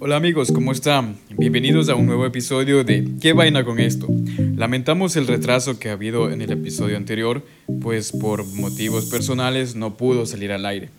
Hola amigos, ¿cómo están? Bienvenidos a un nuevo episodio de ¿Qué vaina con esto? Lamentamos el retraso que ha habido en el episodio anterior, pues por motivos personales no pudo salir al aire.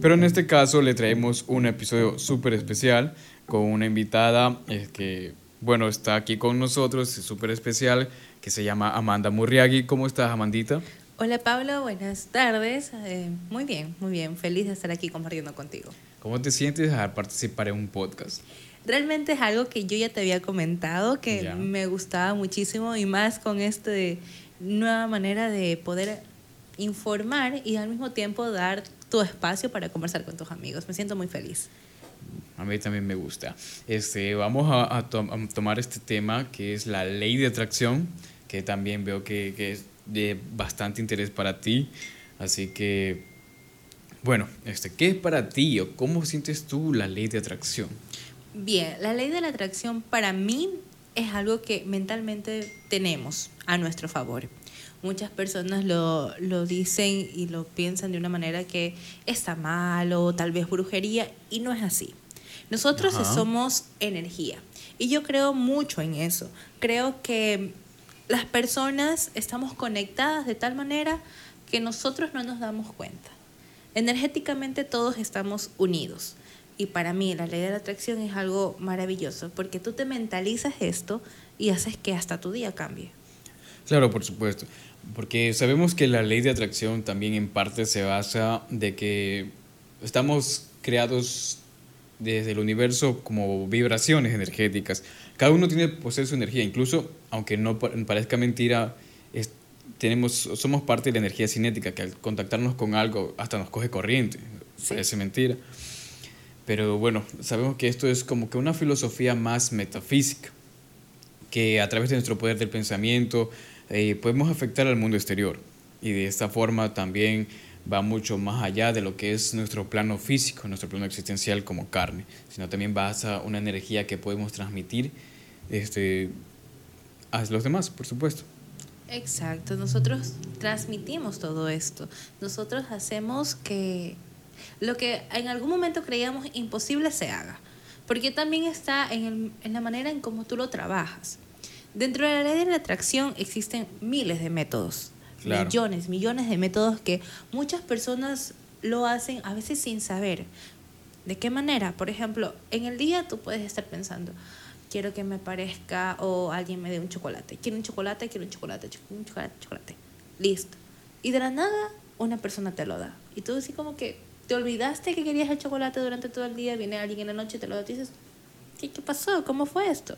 Pero en este caso le traemos un episodio súper especial con una invitada eh, que, bueno, está aquí con nosotros, es súper especial, que se llama Amanda Murriagui. ¿Cómo estás, Amandita? Hola Pablo, buenas tardes. Eh, muy bien, muy bien. Feliz de estar aquí compartiendo contigo. ¿Cómo te sientes al participar en un podcast? Realmente es algo que yo ya te había comentado, que me gustaba muchísimo y más con esta nueva manera de poder informar y al mismo tiempo dar tu espacio para conversar con tus amigos. Me siento muy feliz. A mí también me gusta. Este, vamos a, tomar este tema que es la ley de atracción, que también veo que, que es de bastante interés para ti. Así que bueno, este, ¿qué es para ti o cómo sientes tú la ley de atracción? Bien, la ley de la atracción para mí es algo que mentalmente tenemos a nuestro favor. Muchas personas lo, lo dicen y lo piensan de una manera que está mal o tal vez brujería y no es así. Nosotros somos energía y yo creo mucho en eso. Creo que las personas estamos conectadas de tal manera que nosotros no nos damos cuenta. Energéticamente todos estamos unidos. Y para mí la ley de la atracción es algo maravilloso, porque tú te mentalizas esto y haces que hasta tu día cambie. Claro, por supuesto. Porque sabemos que la ley de atracción también en parte se basa de que estamos creados desde el universo como vibraciones energéticas. Cada uno tiene posee su energía, incluso aunque no parezca mentira, tenemos, somos parte de la energía cinética, que al contactarnos con algo hasta nos coge corriente. Parece mentira. Pero bueno, sabemos que esto es como que una filosofía más metafísica, que a través de nuestro poder del pensamiento eh, podemos afectar al mundo exterior. Y de esta forma también va mucho más allá de lo que es nuestro plano físico, nuestro plano existencial como carne, sino también va a una energía que podemos transmitir este, a los demás, por supuesto. Exacto, nosotros transmitimos todo esto. Nosotros hacemos que lo que en algún momento creíamos imposible se haga. Porque también está en, la manera en cómo tú lo trabajas. Dentro de la ley de la atracción existen miles de métodos, millones, millones de métodos que muchas personas lo hacen a veces sin saber. ¿De qué manera? Por ejemplo, en el día tú puedes estar pensando, quiero que me parezca o alguien me dé un chocolate. Quiero un chocolate, quiero un chocolate, un chocolate, chocolate. Listo. Y de la nada una persona te lo da. Y tú así como que te olvidaste que querías el chocolate durante todo el día, viene alguien en la noche y te lo da y dices, ¿qué, qué pasó? ¿Cómo fue esto?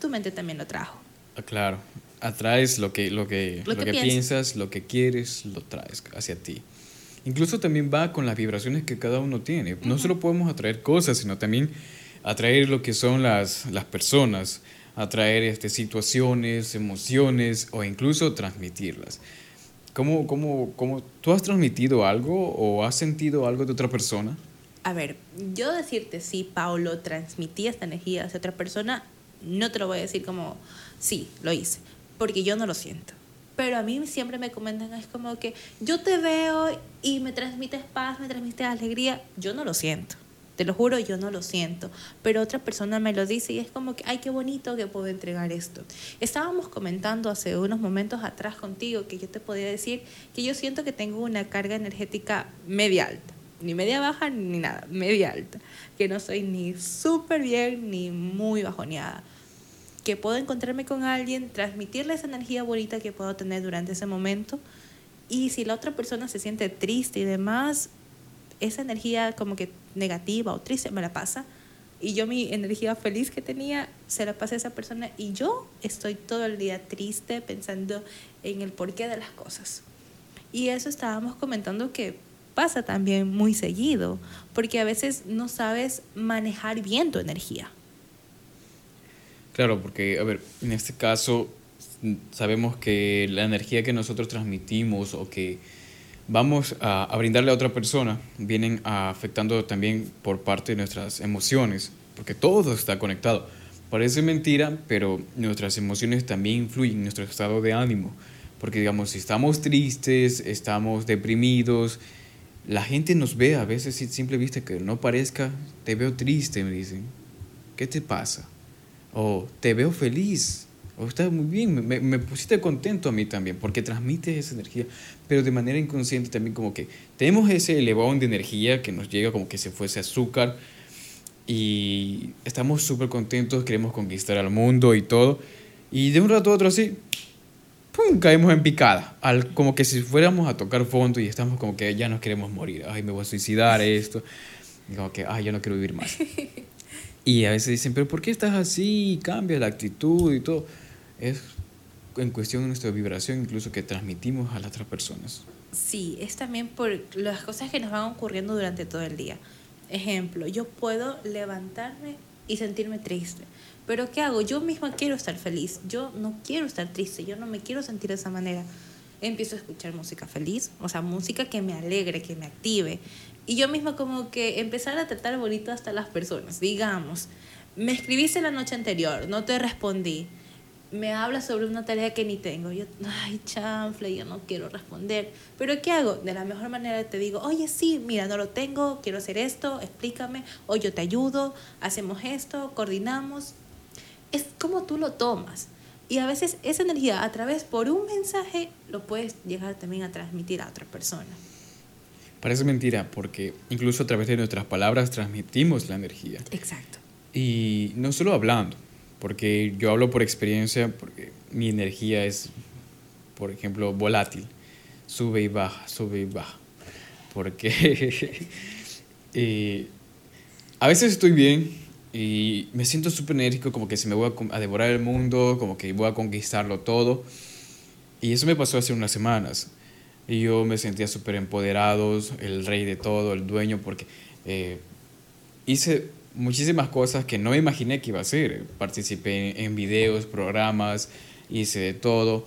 Tu mente también lo trajo. Ah, claro, atraes lo que, lo que, lo, que, piensas. lo que quieres, lo traes hacia ti. Incluso también va con las vibraciones que cada uno tiene. No solo podemos atraer cosas, sino también atraer lo que son las, las personas, atraer este, situaciones, emociones o incluso transmitirlas. ¿Cómo, cómo, cómo, ¿Tú has transmitido algo o has sentido algo de otra persona? A ver, yo decirte si Paulo transmitía esta energía hacia otra persona, no te lo voy a decir como sí, lo hice, porque yo no lo siento. Pero a mí siempre me comentan, es como que yo te veo y me transmites paz, me transmites alegría, yo no lo siento. Te lo juro, yo no lo siento, pero otra persona me lo dice y es como que, ay, qué bonito que puedo entregar esto. Estábamos comentando hace unos momentos atrás contigo que yo te podía decir que yo siento que tengo una carga energética media alta, ni media baja ni nada, media alta, que no soy ni súper bien ni muy bajoneada, que puedo encontrarme con alguien, transmitirle esa energía bonita que puedo tener durante ese momento. Y si la otra persona se siente triste y demás, esa energía como que negativa o triste me la pasa y yo mi energía feliz que tenía se la pasa a esa persona y yo estoy todo el día triste pensando en el porqué de las cosas. Y eso estábamos comentando que pasa también muy seguido, porque a veces no sabes manejar bien tu energía. Claro, porque, a ver, en este caso sabemos que la energía que nosotros transmitimos o que vamos a, brindarle a otra persona, vienen afectando también por parte de nuestras emociones, porque todo está conectado. Parece mentira, pero nuestras emociones también influyen en nuestro estado de ánimo, porque digamos, si estamos tristes, estamos deprimidos, la gente nos ve a veces sin simple vista que no parezca, te veo triste, me dicen. ¿qué te pasa? O te veo feliz, o estás muy bien, me, me pusiste contento a mí también, porque transmites esa energía, pero de manera inconsciente también como que tenemos ese elevón de energía que nos llega como que se fuese azúcar y estamos súper contentos, queremos conquistar al mundo y todo, y de un rato a otro así, ¡pum! caemos en picada, al, como que si fuéramos a tocar fondo y estamos como que ya nos queremos morir, ay, me voy a suicidar esto, y como que, ay, ya no quiero vivir más. Y a veces dicen, pero ¿por qué estás así? Cambia la actitud y todo. Es en cuestión nuestra vibración incluso que transmitimos a las otras personas. Sí, es también por las cosas que nos van ocurriendo durante todo el día. Ejemplo, yo puedo levantarme y sentirme triste. Pero ¿qué hago? Yo misma quiero estar feliz. Yo no quiero estar triste. Yo no me quiero sentir de esa manera. Empiezo a escuchar música feliz, o sea, música que me alegre, que me active. Y yo misma como que empezar a tratar bonito hasta las personas. Digamos, me escribiste la noche anterior, no te respondí. Me hablas sobre una tarea que ni tengo. Yo, ay, chanfle, yo no quiero responder. Pero ¿qué hago? De la mejor manera te digo, oye, sí, mira, no lo tengo, quiero hacer esto, explícame, o yo te ayudo, hacemos esto, coordinamos. Es como tú lo tomas. Y a veces esa energía a través por un mensaje lo puedes llegar también a transmitir a otra persona. Parece mentira porque incluso a través de nuestras palabras transmitimos la energía. Exacto. Y no solo hablando, porque yo hablo por experiencia, porque mi energía es, por ejemplo, volátil. Sube y baja, sube y baja. Porque eh, a veces estoy bien y me siento súper enérgico, como que se me voy a, a devorar el mundo, como que voy a conquistarlo todo. Y eso me pasó hace unas semanas. Y yo me sentía súper empoderado, el rey de todo, el dueño, porque eh, hice muchísimas cosas que no me imaginé que iba a hacer. Participé en videos, programas, hice de todo.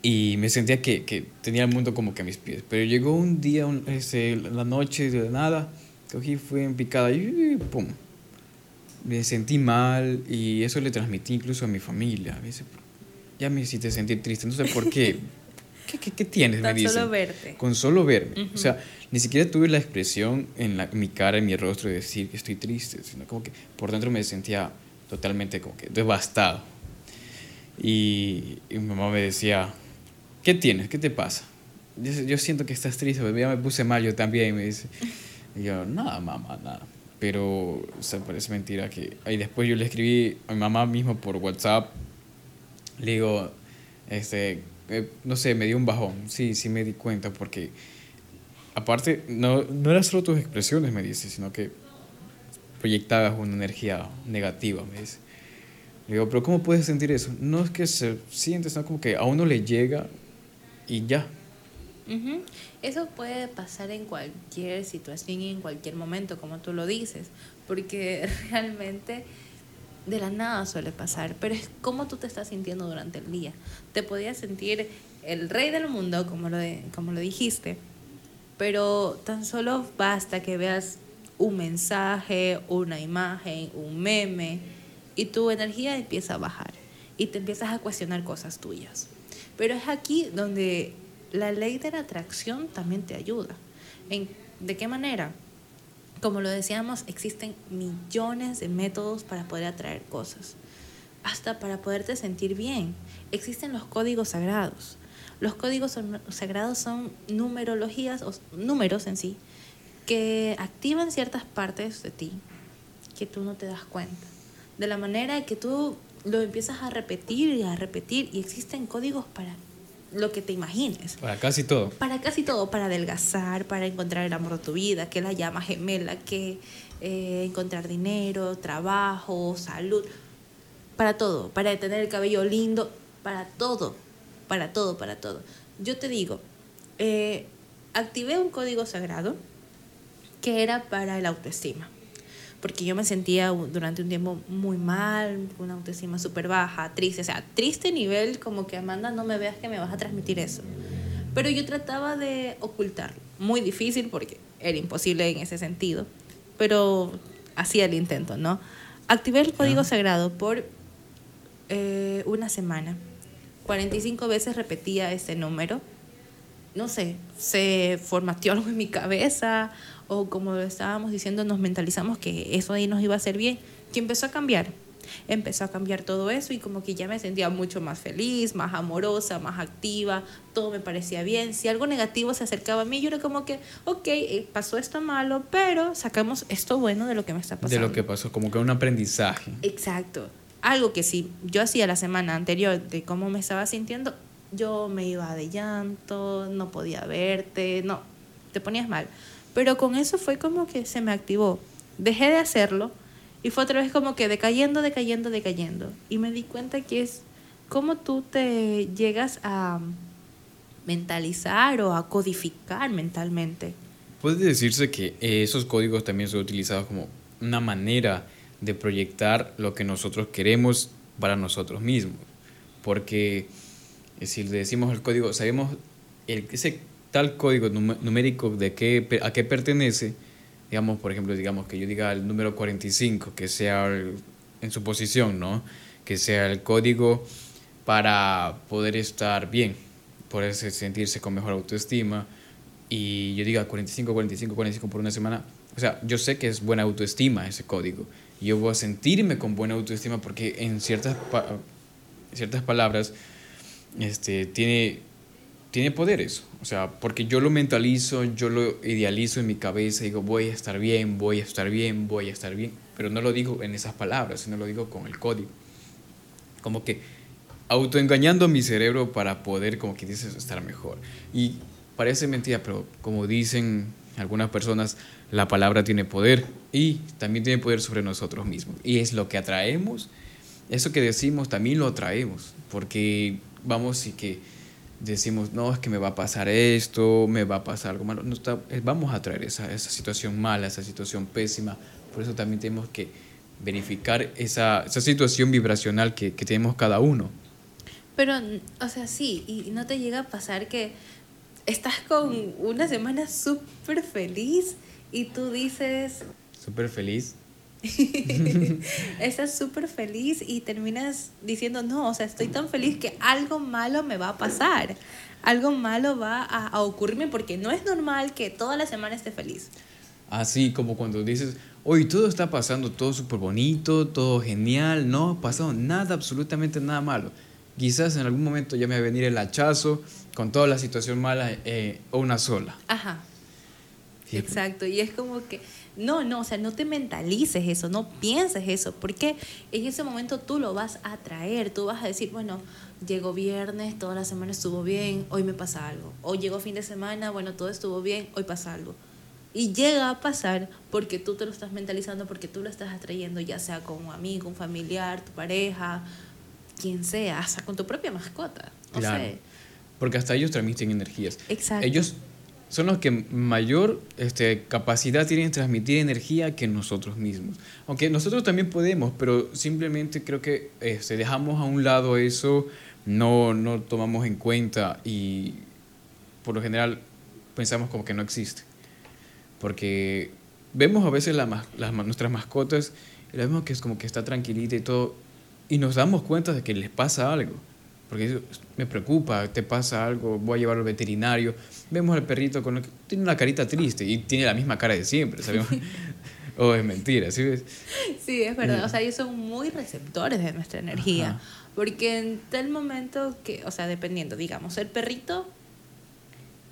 Y me sentía que, que tenía el mundo como que a mis pies. Pero llegó un día, un, la noche, de nada, cogí, fui en picada y ¡pum! Me sentí mal y eso le transmití incluso a mi familia. Ya me hiciste sentir triste, no sé por qué. ¿Qué, qué, qué tienes? Con me dicen. solo verte. Con solo verme. O sea, ni siquiera tuve la expresión en, la, en mi cara, en mi rostro de decir que estoy triste, sino como que por dentro me sentía totalmente como que devastado. Y, y mi mamá me decía, ¿qué tienes? ¿Qué te pasa? Yo, yo siento que estás triste, pero ya me puse mal yo también, me dice. Y yo, nada, mamá, nada. Pero, o sea, parece mentira que... Ahí después yo le escribí a mi mamá mismo por WhatsApp, le digo, este, eh, no sé, me dio un bajón. Sí, sí me di cuenta porque, aparte, no, no eran solo tus expresiones, me dice, sino que proyectabas una energía negativa, me dice. Le digo, pero ¿cómo puedes sentir eso? No es que se siente, sino como que a uno le llega y ya. Eso puede pasar en cualquier situación y en cualquier momento, como tú lo dices, porque realmente de la nada suele pasar, pero es cómo tú te estás sintiendo durante el día. Te podías sentir el rey del mundo, como lo, de- como lo dijiste, pero tan solo basta que veas un mensaje, una imagen, un meme, y tu energía empieza a bajar y te empiezas a cuestionar cosas tuyas. Pero es aquí donde la ley de la atracción también te ayuda. ¿En, ¿De qué manera? Como lo decíamos, existen millones de métodos para poder atraer cosas, hasta para poderte sentir bien. Existen los códigos sagrados. Los códigos sagrados son numerologías o números en sí que activan ciertas partes de ti que tú no te das cuenta. De la manera que tú lo empiezas a repetir y a repetir y existen códigos para lo que te imagines. Para casi todo. Para casi todo, para adelgazar, para encontrar el amor de tu vida, que la llama gemela, que eh, encontrar dinero, trabajo, salud, para todo, para tener el cabello lindo, para todo, para todo, para todo. Yo te digo, eh, activé un código sagrado que era para la autoestima, porque yo me sentía durante un tiempo muy mal, con una autoestima súper baja, triste, o sea, triste nivel como que Amanda no me veas que me vas a transmitir eso. Pero yo trataba de ocultarlo, muy difícil porque era imposible en ese sentido, pero hacía el intento, ¿no? Activé el código Ajá. sagrado por eh, una semana. 45 veces repetía ese número. No sé, se formateó algo en mi cabeza o como lo estábamos diciendo, nos mentalizamos que eso ahí nos iba a hacer bien. que empezó a cambiar. Empezó a cambiar todo eso y como que ya me sentía mucho más feliz, más amorosa, más activa, todo me parecía bien. Si algo negativo se acercaba a mí, yo era como que, ok, eh, pasó esto malo, pero sacamos esto bueno de lo que me está pasando. De lo que pasó, como que un aprendizaje. Exacto. Algo que si yo hacía la semana anterior de cómo me estaba sintiendo, yo me iba de llanto, no podía verte, no, te ponías mal. Pero con eso fue como que se me activó. Dejé de hacerlo y fue otra vez como que decayendo, decayendo, decayendo. Y me di cuenta que es cómo tú te llegas a mentalizar o a codificar mentalmente. Puede decirse que esos códigos también son utilizados como una manera de proyectar lo que nosotros queremos para nosotros mismos. Porque si le decimos el código, sabemos el, ese tal código numérico de qué, a qué pertenece, digamos, por ejemplo, digamos que yo diga el número 45, que sea en su posición, ¿no? Que sea el código para poder estar bien, poder sentirse con mejor autoestima. Y yo diga 45, 45, 45 por una semana. O sea, yo sé que es buena autoestima ese código. Yo voy a sentirme con buena autoestima porque en ciertas, ciertas palabras este, tiene, tiene poder eso. O sea, porque yo lo mentalizo, yo lo idealizo en mi cabeza, digo, voy a estar bien, voy a estar bien, voy a estar bien, pero no lo digo en esas palabras, sino lo digo con el código. Como que autoengañando mi cerebro para poder, como que dices, estar mejor. Y parece mentira, pero como dicen algunas personas, la palabra tiene poder y también tiene poder sobre nosotros mismos. Y es lo que atraemos, eso que decimos también lo atraemos, porque vamos y que decimos, no, es que me va a pasar esto, me va a pasar algo malo. No está, eh, vamos a traer esa, esa situación mala, esa situación pésima. Por eso también tenemos que verificar esa, esa situación vibracional que, que, tenemos cada uno. Pero, o sea, sí, y no te llega a pasar que estás con una semana súper feliz y tú dices... Súper feliz. Estás súper feliz y terminas diciendo, no, o sea, estoy tan feliz que algo malo me va a pasar. Algo malo va a, a ocurrirme porque no es normal que toda la semana esté feliz. Así como cuando dices, hoy todo está pasando, todo súper bonito, todo genial, no ha pasado nada, absolutamente nada malo. Quizás en algún momento ya me va a venir el hachazo con toda la situación mala eh, o una sola. Ajá. Exacto, y es como que no, no, o sea, no te mentalices eso, no pienses eso, porque en ese momento tú lo vas a traer, tú vas a decir, bueno, llegó viernes, toda la semana estuvo bien, hoy me pasa algo. O llegó fin de semana, bueno, todo estuvo bien, hoy pasa algo. Y llega a pasar porque tú te lo estás mentalizando, porque tú lo estás atrayendo, ya sea con un amigo, un familiar, tu pareja, quien sea, hasta con tu propia mascota. claro. Porque hasta ellos transmiten energías. Exacto. Ellos son los que mayor este, capacidad tienen de transmitir energía que nosotros mismos. Aunque nosotros también podemos, pero simplemente creo que este, dejamos a un lado eso, no, no tomamos en cuenta y por lo general pensamos como que no existe. Porque vemos a veces las, nuestras mascotas y vemos que es como que está tranquilita y todo, y nos damos cuenta de que les pasa algo porque me preocupa, te pasa algo, voy a llevarlo al veterinario. Vemos al perrito con tiene una carita triste y tiene la misma cara de siempre, ¿sabemos? o es mentira, ¿sí ves? Sí, es verdad, o sea, ellos son muy receptores de nuestra energía, porque en tal momento que, o sea, dependiendo, digamos, el perrito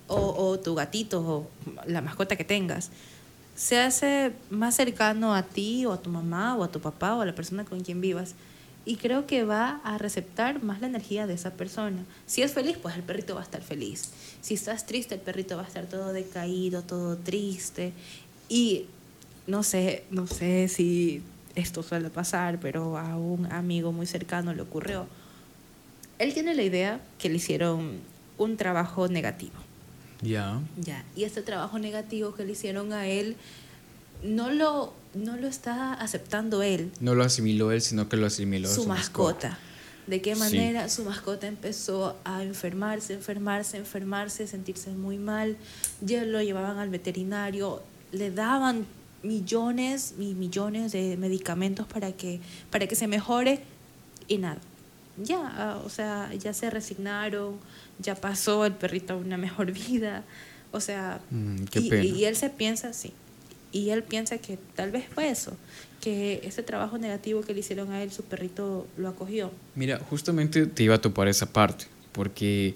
o, o tu gatito o la mascota que tengas, se hace más cercano a ti o a tu mamá o a tu papá o a la persona con quien vivas y creo que va a receptar más la energía de esa persona. Si es feliz, pues el perrito va a estar feliz. Si estás triste, el perrito va a estar todo decaído, todo triste. Y no sé, no sé si esto suele pasar, pero a un amigo muy cercano le ocurrió. Él tiene la idea que le hicieron un trabajo negativo. Ya. Ya. Y este trabajo negativo que le hicieron a él no lo, no lo está aceptando él. No lo asimiló él, sino que lo asimiló su, mascota. ¿De qué manera su mascota empezó a enfermarse, enfermarse, enfermarse, sentirse muy mal? Ya lo llevaban al veterinario, le daban millones y millones de medicamentos para que, para que se mejore y nada. Ya, ah, o sea, ya se resignaron, ya pasó el perrito a una mejor vida. O sea, mm, y, y, él se piensa así Y él piensa que tal vez fue eso, que ese trabajo negativo que le hicieron a él, su perrito lo acogió. Mira, justamente te iba a topar esa parte, porque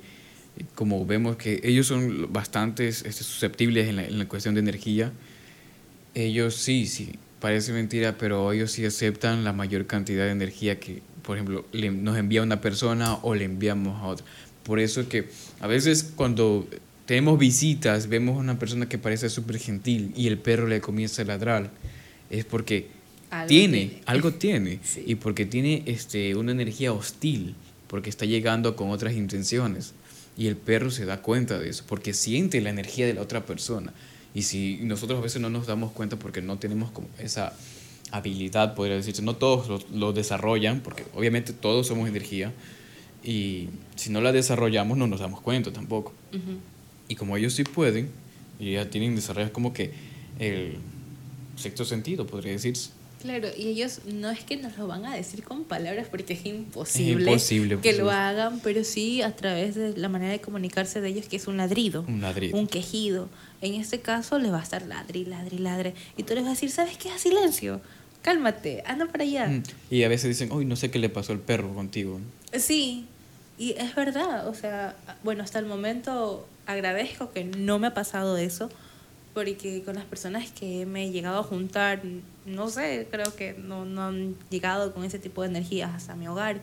como vemos que ellos son bastante este, susceptibles en la, en la cuestión de energía, ellos sí, sí, parece mentira, pero ellos sí aceptan la mayor cantidad de energía que, por ejemplo, nos envía una persona o le enviamos a otra. Por eso es que a veces cuando tenemos visitas, vemos a una persona que parece súper gentil y el perro le comienza a ladrar, es porque tiene, algo tiene, y porque tiene este, una energía hostil, porque está llegando con otras intenciones. Y el perro se da cuenta de eso, porque siente la energía de la otra persona. Y si nosotros a veces no nos damos cuenta porque no tenemos como esa habilidad, podría decirse, no todos lo, desarrollan, porque obviamente todos somos energía, y si no la desarrollamos no nos damos cuenta tampoco. Y como ellos sí pueden, y ya tienen desarrollado como que el sexto sentido, podría decirse. Claro, y ellos no es que nos lo van a decir con palabras porque es imposible, que lo hagan, pero sí a través de la manera de comunicarse de ellos, que es un ladrido, un, ladrido. un quejido. En este caso le va a estar ladri, ladri, ladre. Y tú les vas a decir, ¿sabes qué? A silencio, cálmate, anda para allá. Mm, y a veces dicen, uy, no sé qué le pasó al perro contigo. Sí, y es verdad, o sea, bueno, hasta el momento agradezco que no me ha pasado eso porque con las personas que me he llegado a juntar, no sé, creo que no, no han llegado con ese tipo de energías hasta mi hogar.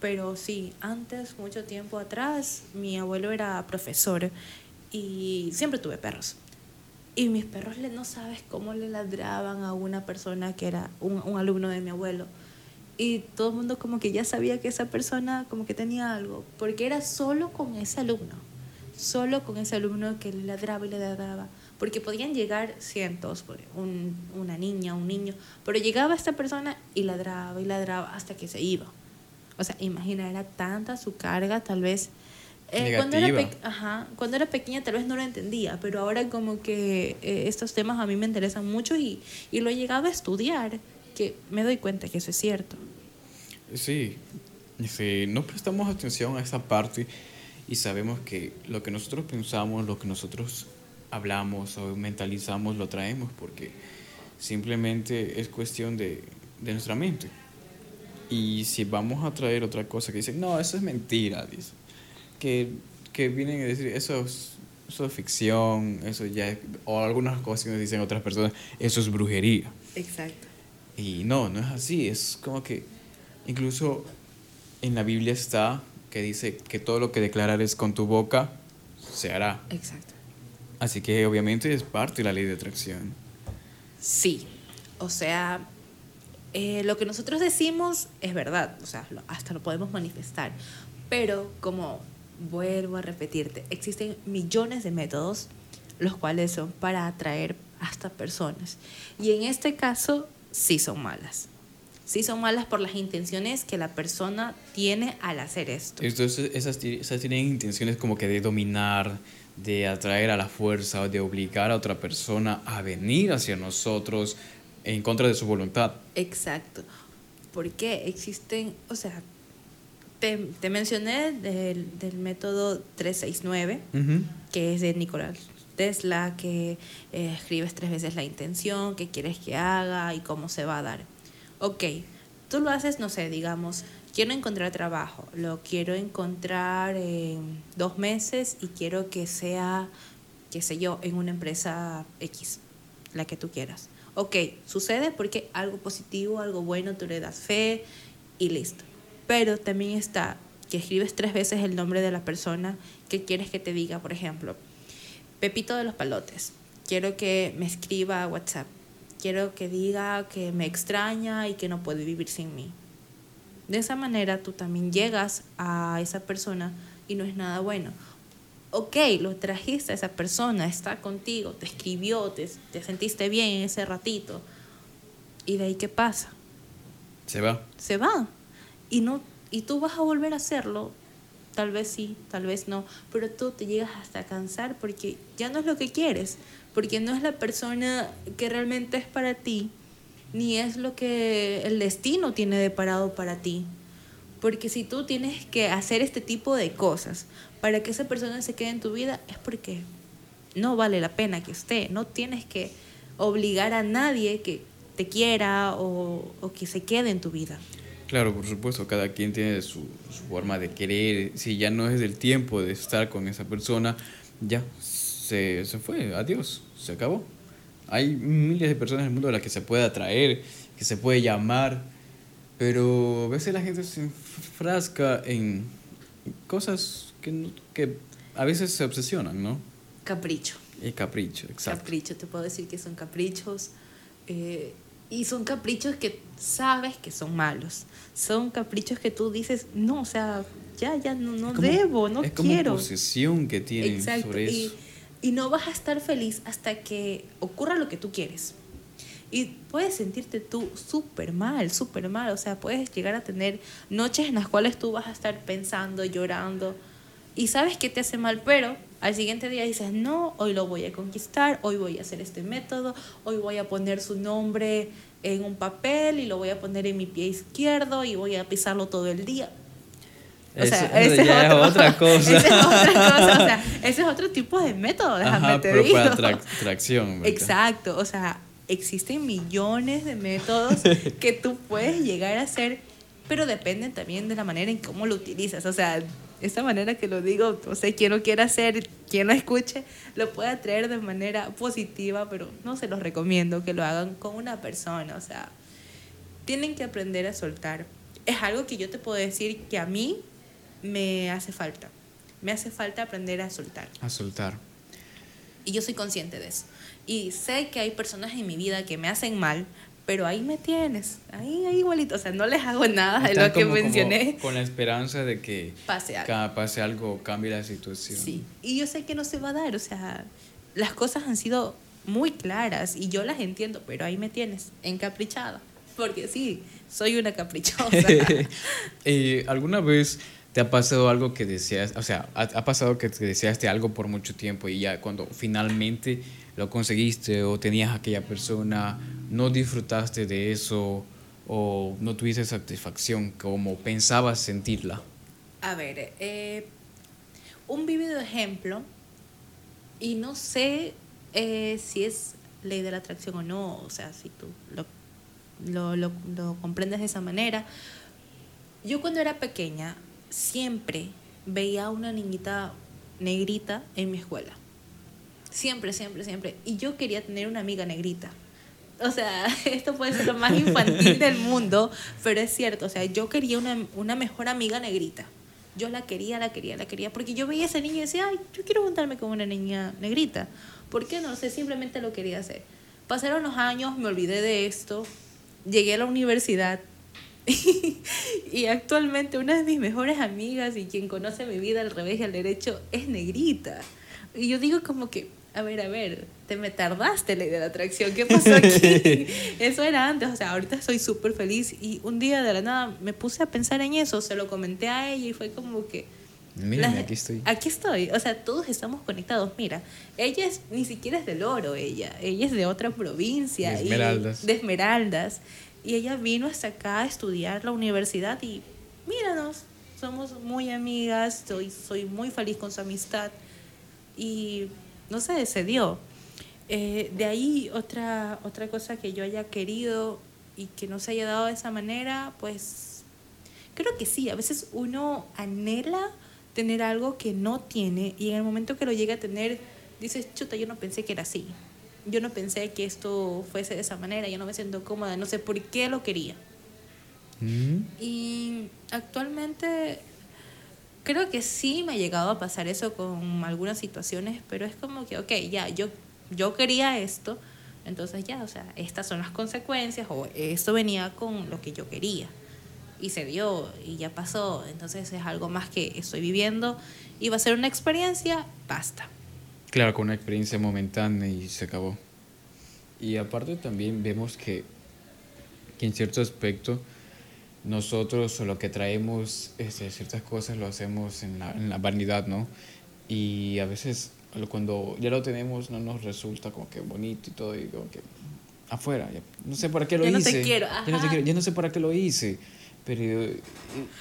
Pero sí, antes, mucho tiempo atrás, mi abuelo era profesor y siempre tuve perros. Y mis perros no sabes cómo le ladraban a una persona que era un, un alumno de mi abuelo. Y todo el mundo como que ya sabía que esa persona como que tenía algo, porque era solo con ese alumno, solo con ese alumno que le ladraba y le ladraba porque podían llegar cientos, un, una niña, un niño, pero llegaba esta persona y ladraba y ladraba hasta que se iba. O sea, imagina, era tanta su carga, tal vez... Eh, cuando, era Ajá, cuando era pequeña tal vez no lo entendía, pero ahora como que eh, estos temas a mí me interesan mucho y, y lo he llegado a estudiar, que me doy cuenta que eso es cierto. Sí, sí, no prestamos atención a esa parte y sabemos que lo que nosotros pensamos, lo que nosotros hablamos o mentalizamos, lo traemos, porque simplemente es cuestión de, de nuestra mente. Y si vamos a traer otra cosa que dicen, no, eso es mentira, dice, que, que vienen a decir, eso es, eso es ficción, eso ya, o algunas cosas que dicen otras personas, eso es brujería. Exacto. Y no, no es así, es como que incluso en la Biblia está que dice que todo lo que declarares con tu boca se hará. Exacto. Así que obviamente es parte de la ley de atracción. Sí, o sea, eh, lo que nosotros decimos es verdad, o sea, hasta lo podemos manifestar, pero como vuelvo a repetirte, existen millones de métodos los cuales son para atraer hasta personas. Y en este caso sí son malas. Sí son malas por las intenciones que la persona tiene al hacer esto. Entonces esas, esas tienen intenciones como que de dominar, de atraer a la fuerza o de obligar a otra persona a venir hacia nosotros en contra de su voluntad. Exacto. Porque existen, o sea, te, te mencioné del, del, método 369, que es de Nicolás Tesla, que eh, escribes tres veces la intención, qué quieres que haga y cómo se va a dar. Ok, tú lo haces, no sé, digamos, quiero encontrar trabajo, lo quiero encontrar en dos meses y quiero que sea, qué sé yo, en una empresa X, la que tú quieras. Ok, sucede porque algo positivo, algo bueno, tú le das fe y listo. Pero también está que escribes tres veces el nombre de la persona que quieres que te diga, por ejemplo, Pepito de los Palotes, quiero que me escriba a WhatsApp, quiero que diga que me extraña y que no puede vivir sin mí de esa manera tú también llegas a esa persona y no es nada bueno. Ok, lo trajiste a esa persona, está contigo, te escribió, te, te sentiste bien en ese ratito. ¿Y de ahí qué pasa? Se va. Se va. Y, no, y tú vas a volver a hacerlo, tal vez sí, tal vez no, pero tú te llegas hasta cansar porque ya no es lo que quieres, porque no es la persona que realmente es para ti ni es lo que el destino tiene deparado para ti. Porque si tú tienes que hacer este tipo de cosas para que esa persona se quede en tu vida, es porque no vale la pena que esté. No tienes que obligar a nadie que te quiera o, que se quede en tu vida. Claro, por supuesto, cada quien tiene su, su, forma de querer. Si ya no es el tiempo de estar con esa persona, ya se, se fue, adiós, se acabó. Hay miles de personas en el mundo a las que se puede atraer, que se puede llamar, pero a veces la gente se enfrasca en cosas que, que a veces se obsesionan, ¿no? Capricho. El capricho, exacto. Capricho, te puedo decir que son caprichos. Eh, y son caprichos que sabes que son malos. Son caprichos que tú dices, no, o sea, ya, ya, no, no debo, no es quiero. Como posesión que tienen sobre eso. Y, no vas a estar feliz hasta que ocurra lo que tú quieres. Y puedes sentirte tú súper mal, súper mal. O sea, puedes llegar a tener noches en las cuales tú vas a estar pensando, llorando. Y sabes que te hace mal, pero al siguiente día dices, no, hoy lo voy a conquistar, hoy voy a hacer este método, hoy voy a poner su nombre en un papel y lo voy a poner en mi pie izquierdo y voy a pisarlo todo el día. O sea, ese es, otro, otra cosa. Ese es otra cosa, o sea, ese es otro tipo de método, déjame Ajá, te pero digo. para tra tracción. ¿verdad? Exacto, o sea, existen millones de métodos que tú puedes llegar a hacer, pero dependen también de la manera en cómo lo utilizas. O sea, esta manera que lo digo, o sea, quien lo quiera hacer, quien lo escuche, lo puede traer de manera positiva, pero no se los recomiendo que lo hagan con una persona. O sea, tienen que aprender a soltar. Es algo que yo te puedo decir que a mí me hace falta. Me hace falta aprender a soltar. A soltar. Y yo soy consciente de eso. Y sé que hay personas en mi vida que me hacen mal, pero ahí me tienes, ahí, ahí igualito. O sea, no les hago nada de lo que como- mencioné. como con la esperanza de que Pase algo. pase algo, cambie la situación. Sí. Y yo sé que no se va a dar. O sea, las cosas han sido muy claras y yo las entiendo, pero ahí me tienes, encaprichada. Porque sí, soy una caprichosa. Eh, ¿Alguna vez te ha pasado algo que deseas, o sea, ha, ha pasado que te deseaste algo por mucho tiempo y ya cuando finalmente lo conseguiste o tenías a aquella persona, no disfrutaste de eso o no tuviste satisfacción como pensabas sentirla? A ver, eh, un vívido ejemplo, y no sé eh, si es ley de la atracción o no, o sea, si tú lo, lo, lo, lo comprendes de esa manera. Yo cuando era pequeña siempre veía una niñita negrita en mi escuela. Siempre, siempre, siempre. Y yo quería tener una amiga negrita. O sea, esto puede ser lo más infantil del mundo, pero es cierto. O sea, yo quería una, una mejor amiga negrita. Yo la quería, la quería, la quería. Porque yo veía a esa niña y decía, ay, yo quiero juntarme con una niña negrita. ¿Por qué no sé? Simplemente lo quería hacer. Pasaron los años, me olvidé de esto. Llegué a la universidad. y actualmente una de mis mejores amigas y quien conoce mi vida al revés y al derecho es negrita. Y yo digo como que, a ver, a ver, te me tardaste ley de la atracción, ¿qué pasó aquí? eso era antes, o sea, ahorita estoy súper feliz y un día de la nada me puse a pensar en eso, se lo comenté a ella y fue como que... La- aquí estoy. Aquí estoy, o sea, todos estamos conectados. Mira, ella es, ni siquiera es del oro, ella, ella es de otra provincia. De y- Esmeraldas. de Esmeraldas. Y ella vino hasta acá a estudiar la universidad y míranos, somos muy amigas, soy, soy muy feliz con su amistad y no sé, se dio. Eh, de ahí otra, otra cosa que yo haya querido y que no se haya dado de esa manera, pues creo que sí, a veces uno anhela tener algo que no tiene y en el momento que lo llega a tener, dices, chuta, yo no pensé que era así. Yo no pensé que esto fuese de esa manera, yo no me siento cómoda, no sé por qué lo quería. Mm. Y actualmente creo que sí me ha llegado a pasar eso con algunas situaciones, pero es como que, ok, ya, yo, yo quería esto, entonces ya, o sea, estas son las consecuencias o esto venía con lo que yo quería. Y se dio y ya pasó, entonces es algo más que estoy viviendo y va a ser una experiencia, basta. Claro, con una experiencia momentánea y se acabó. Y aparte también vemos que, que en cierto aspecto nosotros lo que traemos este, ciertas cosas lo hacemos en la, en la vanidad, ¿no? Y a veces cuando ya lo tenemos no nos resulta como que bonito y todo y como que afuera, ya, no sé para qué lo Ya no hice. te quiero, ya, no te quiero, ya no sé para qué lo hice. Pero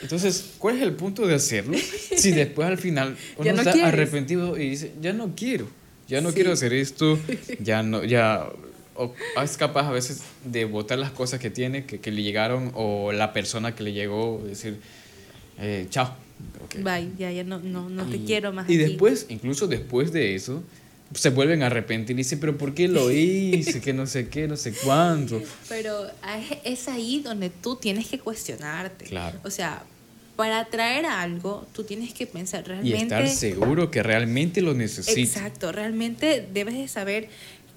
entonces, ¿cuál es el punto de hacerlo? Si después al final uno no está quieres. arrepentido y dice, ya no quiero, ya no Sí. quiero hacer esto, ya no, ya o es capaz a veces de botar las cosas que tiene, que, que le llegaron, o la persona que le llegó, decir, eh, chao. Okay. Bye, ya, ya no, no, no te Y- quiero más. Y aquí. después, incluso después de eso, se vuelven a arrepentir y dicen, pero ¿por qué lo hice? Que no sé qué, no sé cuánto. Pero es- ahí donde tú tienes que cuestionarte. Claro. O sea, para atraer algo, tú tienes que pensar Y realmente. estar seguro que realmente lo necesita. Exacto, realmente debes de saber,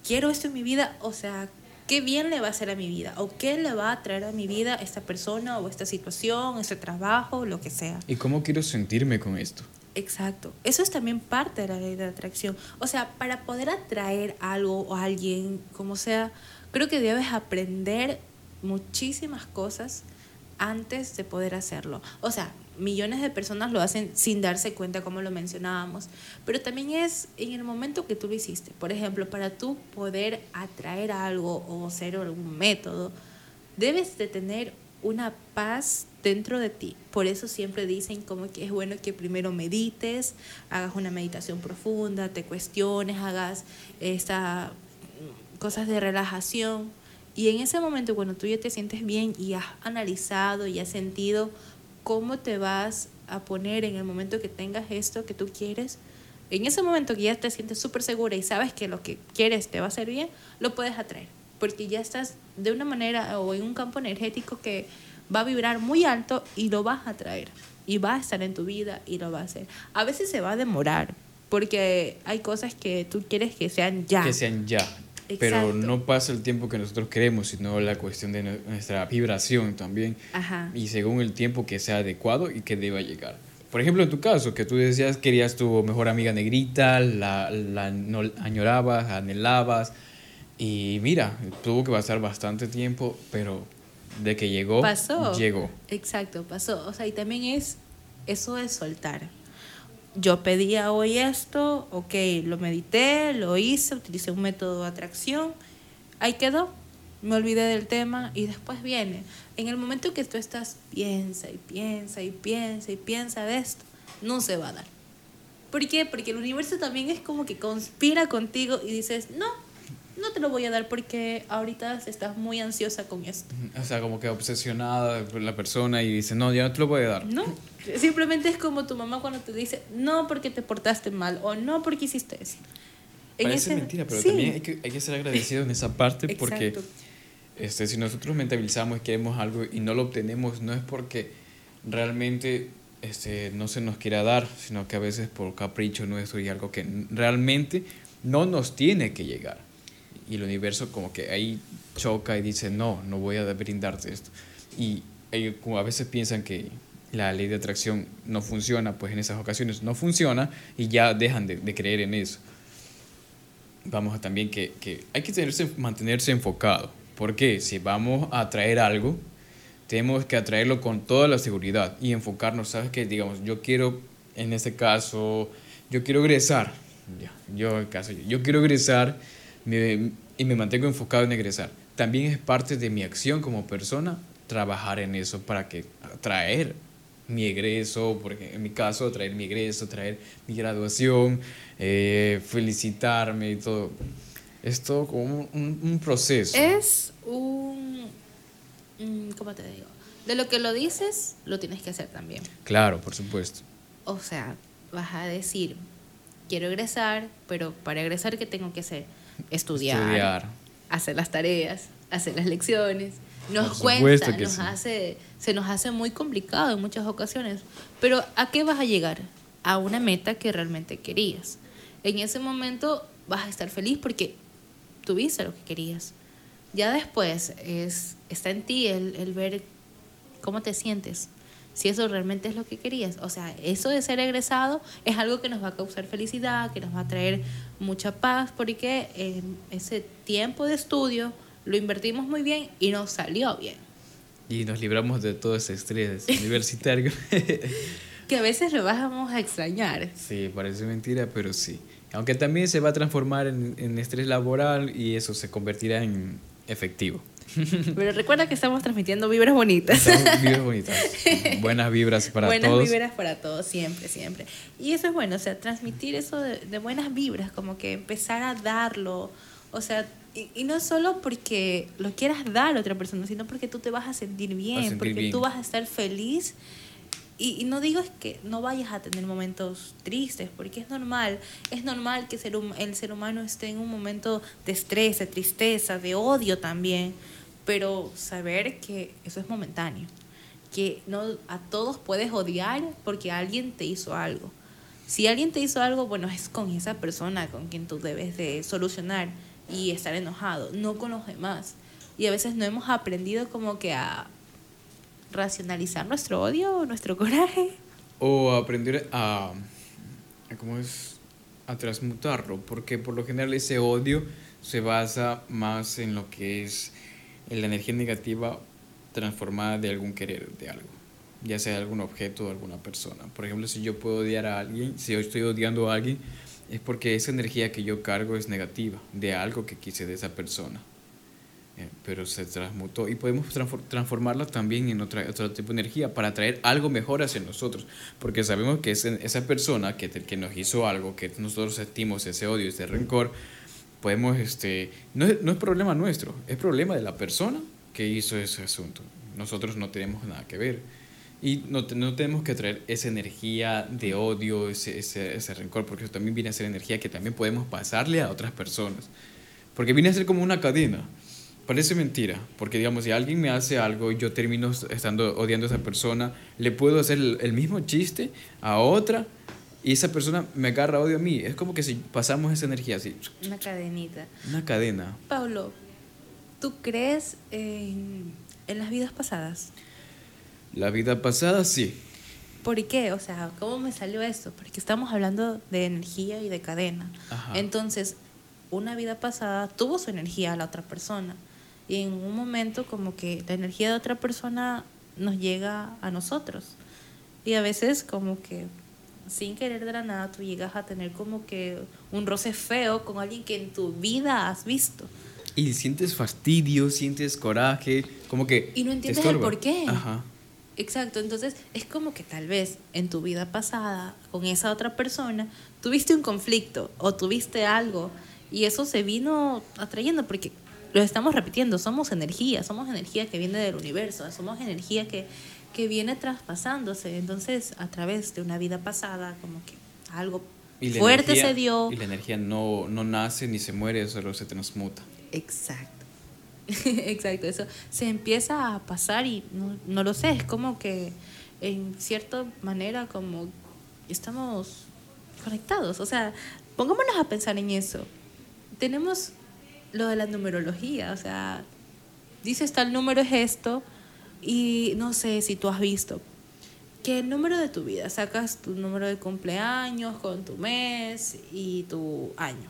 quiero esto en mi vida, o sea, qué bien le va a hacer a mi vida, o qué le va a traer a mi vida esta persona, o esta situación, este trabajo, lo que sea. ¿Y cómo quiero sentirme con esto? Exacto. Eso es también parte de la ley de atracción. O sea, para poder atraer algo o alguien, como sea, creo que debes aprender muchísimas cosas antes de poder hacerlo. O sea, millones de personas lo hacen sin darse cuenta, como lo mencionábamos, pero también es en el momento que tú lo hiciste. Por ejemplo, para tú poder atraer algo o hacer algún método, debes de tener una paz dentro de ti. Por eso siempre dicen como que es bueno que primero medites, hagas una meditación profunda, te cuestiones, hagas esta cosas de relajación. Y en ese momento cuando tú ya te sientes bien y has analizado y has sentido cómo te vas a poner en el momento que tengas esto que tú quieres, en ese momento que ya te sientes súper segura y sabes que lo que quieres te va a hacer bien, lo puedes atraer. Porque ya estás de una manera o en un campo energético que va a vibrar muy alto y lo vas a atraer. Y va a estar en tu vida y lo va a hacer. A veces se va a demorar porque hay cosas que tú quieres que sean ya. Que sean ya. Pero Exacto. no pasa el tiempo que nosotros queremos, sino la cuestión de nu- nuestra vibración también. Ajá. Y según el tiempo que sea adecuado y que deba llegar. Por ejemplo, en tu caso, que tú decías querías tu mejor amiga negrita, la, la no- añorabas, anhelabas. Y mira, tuvo que pasar bastante tiempo, pero de que llegó, Pasó. llegó. Exacto, pasó. O sea, y también es eso de soltar. Yo pedía hoy esto, ok, lo medité, lo hice, utilicé un método de atracción, ahí quedó, me olvidé del tema y después viene. En el momento que tú estás, piensa y piensa y piensa y piensa de esto, no se va a dar. ¿Por qué? Porque el universo también es como que conspira contigo y dices, no, no te lo voy a dar porque ahorita estás muy ansiosa con esto. O sea, como que obsesionada la persona y dice, no, ya no te lo voy a dar. No, simplemente es como tu mamá cuando te dice no porque te portaste mal o no porque hiciste eso. Parece ese- mentira, pero sí, también hay que, hay que ser agradecido en esa parte porque este, si nosotros mentalizamos y queremos algo y no lo obtenemos, no es porque realmente este, no se nos quiera dar, sino que a veces por capricho nuestro y algo que realmente no nos tiene que llegar. Y el universo como que ahí choca y dice, no, no voy a brindarte esto. Y ellos como a veces piensan que la ley de atracción no funciona, pues en esas ocasiones no funciona y ya dejan de, de creer en eso vamos a también que, que hay que tenerse, mantenerse enfocado. Porque si vamos a traer algo, tenemos que atraerlo con toda la seguridad y enfocarnos. ¿Sabes qué? Digamos, yo quiero, en este caso, yo quiero egresar. Ya, yo, en caso, yo quiero egresar me- y me mantengo enfocado en egresar. También es parte de mi acción como persona trabajar en eso para que atraer mi egreso, porque en mi caso, traer mi egreso, traer mi graduación, eh, felicitarme y todo. Es todo como un, un proceso. Es un mm, ¿cómo te digo? De lo que lo dices, lo tienes que hacer también. Claro, por supuesto. O sea, vas a decir, quiero egresar, pero para egresar, ¿qué tengo que hacer? Estudiar, Estudiar. hacer las tareas, hacer las lecciones. Nos cuesta, nos sí. hace, se nos hace muy complicado en muchas ocasiones. Pero ¿a qué vas a llegar? A una meta que realmente querías. En ese momento vas a estar feliz porque tuviste lo que querías. Ya después es, está en ti el, el ver cómo te sientes, si eso realmente es lo que querías. O sea, eso de ser egresado es algo que nos va a causar felicidad, que nos va a traer mucha paz, porque en ese tiempo de estudio lo invertimos muy bien y nos salió bien. Y nos libramos de todo ese estrés universitario. Que a veces lo vamos a extrañar. sí, parece mentira, pero sí. Aunque también se va a transformar en, en estrés laboral y eso se convertirá en efectivo. Pero recuerda que estamos transmitiendo vibras bonitas. Estamos vibras bonitas. Buenas vibras para buenas todos. vibras para todos, siempre, siempre. Y eso es bueno, o sea, transmitir eso de, de buenas vibras, como que empezar a darlo, o sea, Y, y no solo porque lo quieras dar a otra persona, sino porque tú te vas a sentir bien, sentir porque bien. tú vas a estar feliz. Y, y no digo es que no vayas a tener momentos tristes, porque es normal. Es normal que ser el ser humano esté en un momento de estrés, de tristeza, de odio también. Pero saber que eso es momentáneo. Que no a todos puedes odiar porque alguien te hizo algo. Si alguien te hizo algo, bueno, es con esa persona con quien tú debes de solucionar y estar enojado, no con los demás. Y a veces no hemos aprendido como que a racionalizar nuestro odio, nuestro coraje. O aprender a, a ¿cómo es? A transmutarlo, porque por lo general ese odio se basa más en lo que es en la energía negativa transformada de algún querer, de algo, ya sea algún objeto o alguna persona. Por ejemplo, si yo puedo odiar a alguien, si yo estoy odiando a alguien, es porque esa energía que yo cargo es negativa, de algo que quise de esa persona. Eh, pero se transmutó y podemos transfor- transformarla también en otra, otro tipo de energía para traer algo mejor hacia nosotros, porque sabemos que ese- esa persona que, que nos hizo algo, que nosotros sentimos ese odio, ese rencor, podemos, este, no es, no es problema nuestro, es problema de la persona que hizo ese asunto. Nosotros no tenemos nada que ver. Y no, no tenemos que traer esa energía de odio, ese, ese, ese rencor, porque eso también viene a ser energía que también podemos pasarle a otras personas. Porque viene a ser como una cadena. Parece mentira, porque digamos, si alguien me hace algo y yo termino estando odiando a esa persona, le puedo hacer el, el mismo chiste a otra y esa persona me agarra odio a mí. Es como que si pasamos esa energía así, Una cadenita. una cadena. Pablo, ¿tú crees en, en las vidas pasadas? La vida pasada, sí. ¿Por qué? O sea, ¿cómo me salió esto? Porque estamos hablando de energía y de cadena. Ajá. Entonces, una vida pasada tuvo su energía a la otra persona. Y en un momento como que la energía de otra persona nos llega a nosotros. Y a veces como que sin querer de la nada tú llegas a tener como que un roce feo con alguien que en tu vida has visto. Y sientes fastidio, sientes coraje, como que... Y no entiendes el por qué. Ajá. Exacto, entonces es como que tal vez en tu vida pasada con esa otra persona tuviste un conflicto o tuviste algo y eso se vino atrayendo porque lo estamos repitiendo, somos energía, somos energía que viene del universo, somos energía que, que viene traspasándose, entonces a través de una vida pasada como que algo fuerte energía- se dio. Y la energía no, no nace ni se muere, solo se transmuta. Exacto. Exacto, eso se empieza a pasar y no, no lo sé, es como que en cierta manera como estamos conectados, o sea, pongámonos a pensar en eso. Tenemos lo de la numerología, o sea, dices tal número es esto y no sé si tú has visto que el número de tu vida, sacas tu número de cumpleaños con tu mes y tu año.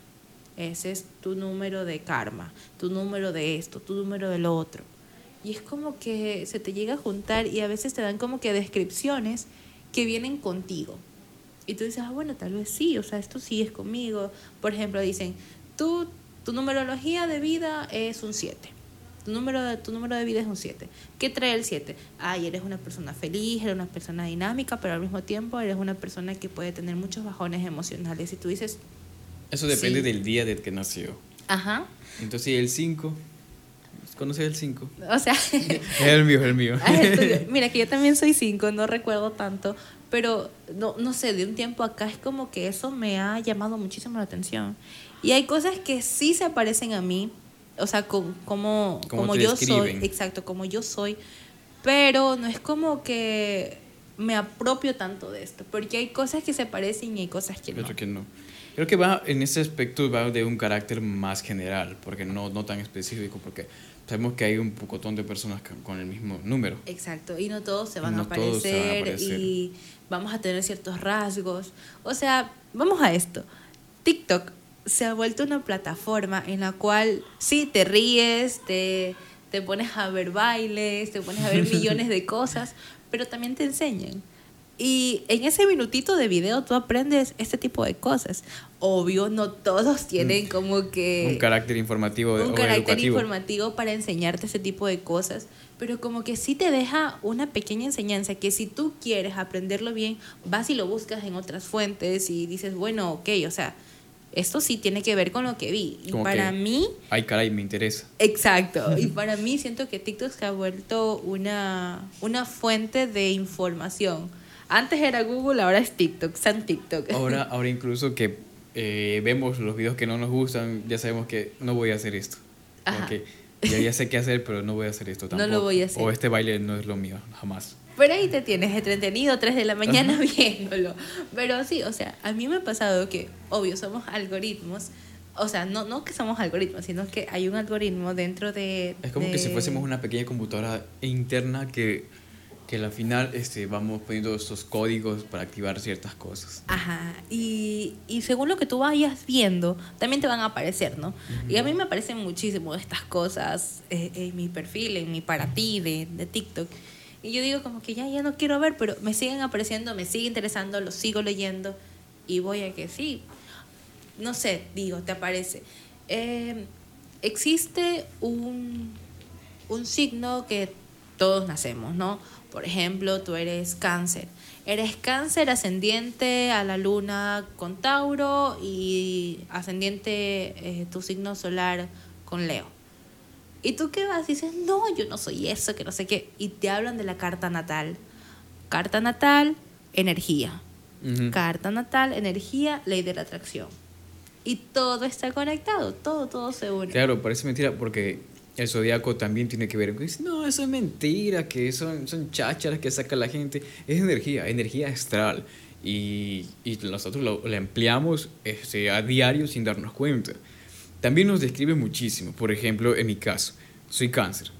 Ese es tu número de karma, tu número de esto, tu número de lo otro. Y es como que se te llega a juntar y a veces te dan como que descripciones que vienen contigo. Y tú dices, ah, bueno, tal vez sí, o sea, esto sí es conmigo. Por ejemplo, dicen, tú, tu numerología de vida es un 7. Tu número, de, tu número de vida es un 7. ¿Qué trae el 7? Ay, eres una persona feliz, eres una persona dinámica, pero al mismo tiempo eres una persona que puede tener muchos bajones emocionales. Y tú dices, Eso depende Sí. del día del que nació. ajá, Entonces, el 5. ¿Conoces el 5? o sea... Es el mío, es el mío. Ah. Mira, que yo también soy cinco, no recuerdo tanto, pero no, no sé, de un tiempo acá es como que eso me ha llamado muchísimo la atención. Y hay cosas que sí se parecen a mí, o sea, con, como, Como yo soy, describen. exacto, como yo soy, pero no es como que me apropio tanto de esto, porque hay cosas que se parecen y hay cosas que no. Otro que no. Creo que va, en ese aspecto va de un carácter más general, porque no, no tan específico, porque sabemos que hay un pocotón de personas con, el mismo número. Exacto, y no todos se van, No a, todos se van a aparecer aparecer. y vamos a tener ciertos rasgos. O sea, vamos a esto. TikTok se ha vuelto una plataforma en la cual sí te ríes, te, te pones a ver bailes, te pones a ver millones de cosas, pero también te enseñan. Y en ese minutito de video tú aprendes este tipo de cosas. Obvio, no todos tienen como que un carácter informativo un o carácter educativo. informativo para enseñarte ese tipo de cosas, pero como que sí te deja una pequeña enseñanza que si tú quieres aprenderlo bien, vas y lo buscas en otras fuentes y dices, bueno, ok, o sea, esto sí tiene que ver con lo que vi. Y Como para que- mí, Ay, caray, me interesa. exacto, y para mí siento que TikTok se ha vuelto una, una fuente de información. Antes era Google, ahora es TikTok, San TikTok. Ahora, ahora incluso que eh, vemos los videos que no nos gustan, ya sabemos que no voy a hacer esto. Ajá. que ya, ya sé qué hacer, pero no voy a hacer esto No tampoco. lo voy a hacer. O este baile no es lo mío, jamás. Pero ahí te tienes entretenido 3 de la mañana viéndolo. Pero sí, o sea, a mí me ha pasado que, obvio, somos algoritmos. O sea, no, no que somos algoritmos, sino que hay un algoritmo dentro de... Es como que si de- fuésemos una pequeña computadora interna que, que al final este, vamos poniendo estos códigos para activar ciertas cosas. Ajá, y, y según lo que tú vayas viendo, también te van a aparecer, ¿no? Y a mí me aparecen muchísimo estas cosas eh, en mi perfil, en mi para ti de, de TikTok. Y yo digo como que ya, ya no quiero ver, pero me siguen apareciendo, me sigue interesando, lo sigo leyendo y voy a que sí. No sé, digo, te aparece. Eh, existe un, un signo que todos nacemos, ¿no? Por ejemplo, tú eres cáncer. Eres cáncer ascendiente a la luna con Tauro y ascendiente eh, tu signo solar con Leo. Y tú qué vas y dices, no, yo no soy eso, que no sé qué. Y te hablan de la carta natal. Carta natal, energía. Ujú. Carta natal, energía, ley de la atracción. Y todo está conectado, todo, todo se une. Claro, parece mentira porque el zodiaco también tiene que ver. Dice, no, eso es mentira, que son, son chácharas que saca la gente. Es energía, energía astral. Y, y nosotros la empleamos este, a diario sin darnos cuenta. También nos describe muchísimo. Por ejemplo, en mi caso, soy cáncer.